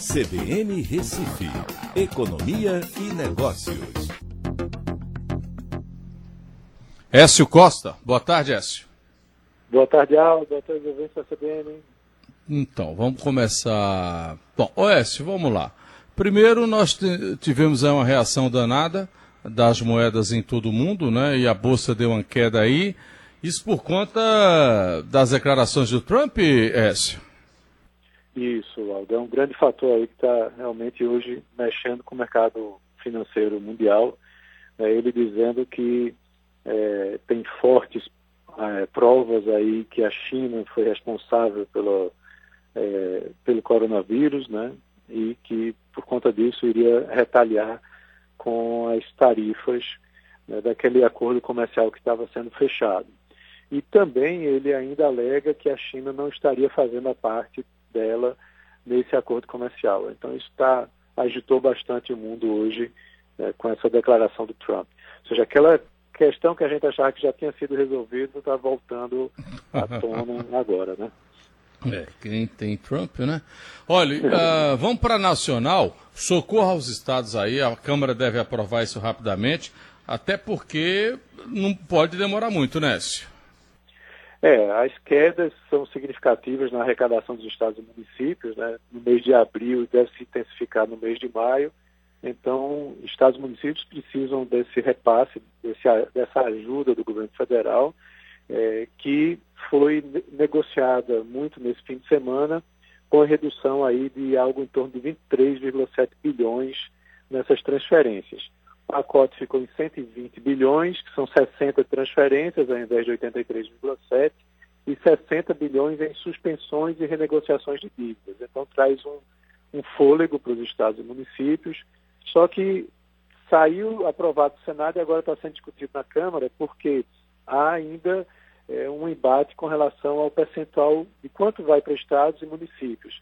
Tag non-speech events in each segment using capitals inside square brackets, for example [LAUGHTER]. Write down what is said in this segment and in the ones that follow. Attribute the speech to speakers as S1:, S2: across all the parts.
S1: CBN Recife, Economia e Negócios.
S2: Écio Costa, boa tarde, Écio.
S3: Boa tarde, Aldo. Boa tarde, ouvintes da CBN.
S2: Então, vamos começar. Bom, Écio, vamos lá. Primeiro, nós tivemos uma reação danada das moedas em todo o mundo, né? E a bolsa deu uma queda aí. Isso por conta das declarações do Trump, Écio?
S3: Isso, Aldo. É um grande fator aí que está realmente hoje mexendo com o mercado financeiro mundial. É ele dizendo que é, tem fortes é, provas aí que a China foi responsável pelo, é, pelo coronavírus, né? E que por conta disso iria retaliar com as tarifas né, daquele acordo comercial que estava sendo fechado. E também ele ainda alega que a China não estaria fazendo a parte dela nesse acordo comercial. Então isso tá, agitou bastante o mundo hoje né, com essa declaração do Trump. Ou seja, aquela questão que a gente achava que já tinha sido resolvida está voltando à tona [LAUGHS] agora, né?
S2: É, quem tem Trump, né? Olha, uh, [LAUGHS] vamos para nacional. Socorro aos estados aí, a Câmara deve aprovar isso rapidamente, até porque não pode demorar muito, né, Nécio?
S3: É, as quedas são significativas na arrecadação dos estados e municípios, né? No mês de abril deve se intensificar no mês de maio. Então, estados e municípios precisam desse repasse, desse, dessa ajuda do governo federal, é, que foi negociada muito nesse fim de semana, com a redução aí de algo em torno de 23,7 bilhões nessas transferências. Pacote ficou em 120 bilhões, que são 60 transferências ao invés de 83,7, e 60 bilhões em suspensões e renegociações de dívidas. Então traz um, um fôlego para os estados e municípios, só que saiu aprovado no Senado e agora está sendo discutido na Câmara, porque há ainda é, um embate com relação ao percentual de quanto vai para estados e municípios.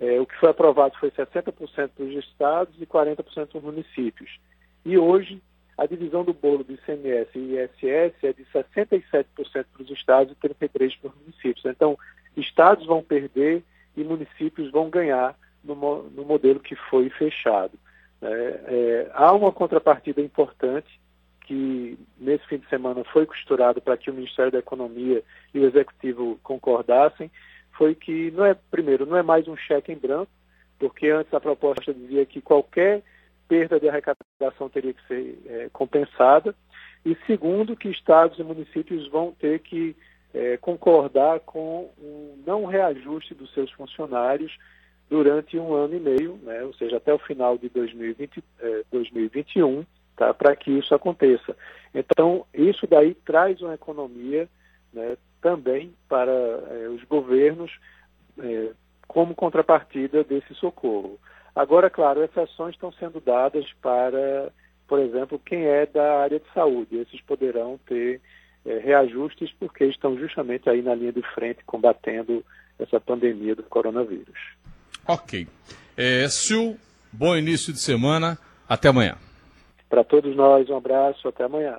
S3: É, o que foi aprovado foi 60% para os estados e 40% para os municípios. E hoje, a divisão do bolo do ICMS e ISS é de 67% para os estados e 33% para os municípios. Então, estados vão perder e municípios vão ganhar no, no modelo que foi fechado. É, é, há uma contrapartida importante que nesse fim de semana foi costurado para que o Ministério da Economia e o Executivo concordassem, foi que não é primeiro não é mais um cheque em branco, porque antes a proposta dizia que qualquer perda de arrecadação teria que ser é, compensada. E segundo, que estados e municípios vão ter que é, concordar com um não reajuste dos seus funcionários durante um ano e meio, né, ou seja, até o final de 2020, é, 2021, tá, para que isso aconteça. Então, isso daí traz uma economia né, também para é, os governos é, como contrapartida desse socorro. Agora, claro, exceções estão sendo dadas para, por exemplo, quem é da área de saúde. Esses poderão ter é, reajustes porque estão justamente aí na linha de frente combatendo essa pandemia do coronavírus.
S2: Ok. É, Sil, bom início de semana. Até amanhã.
S3: Para todos nós, um abraço. Até amanhã.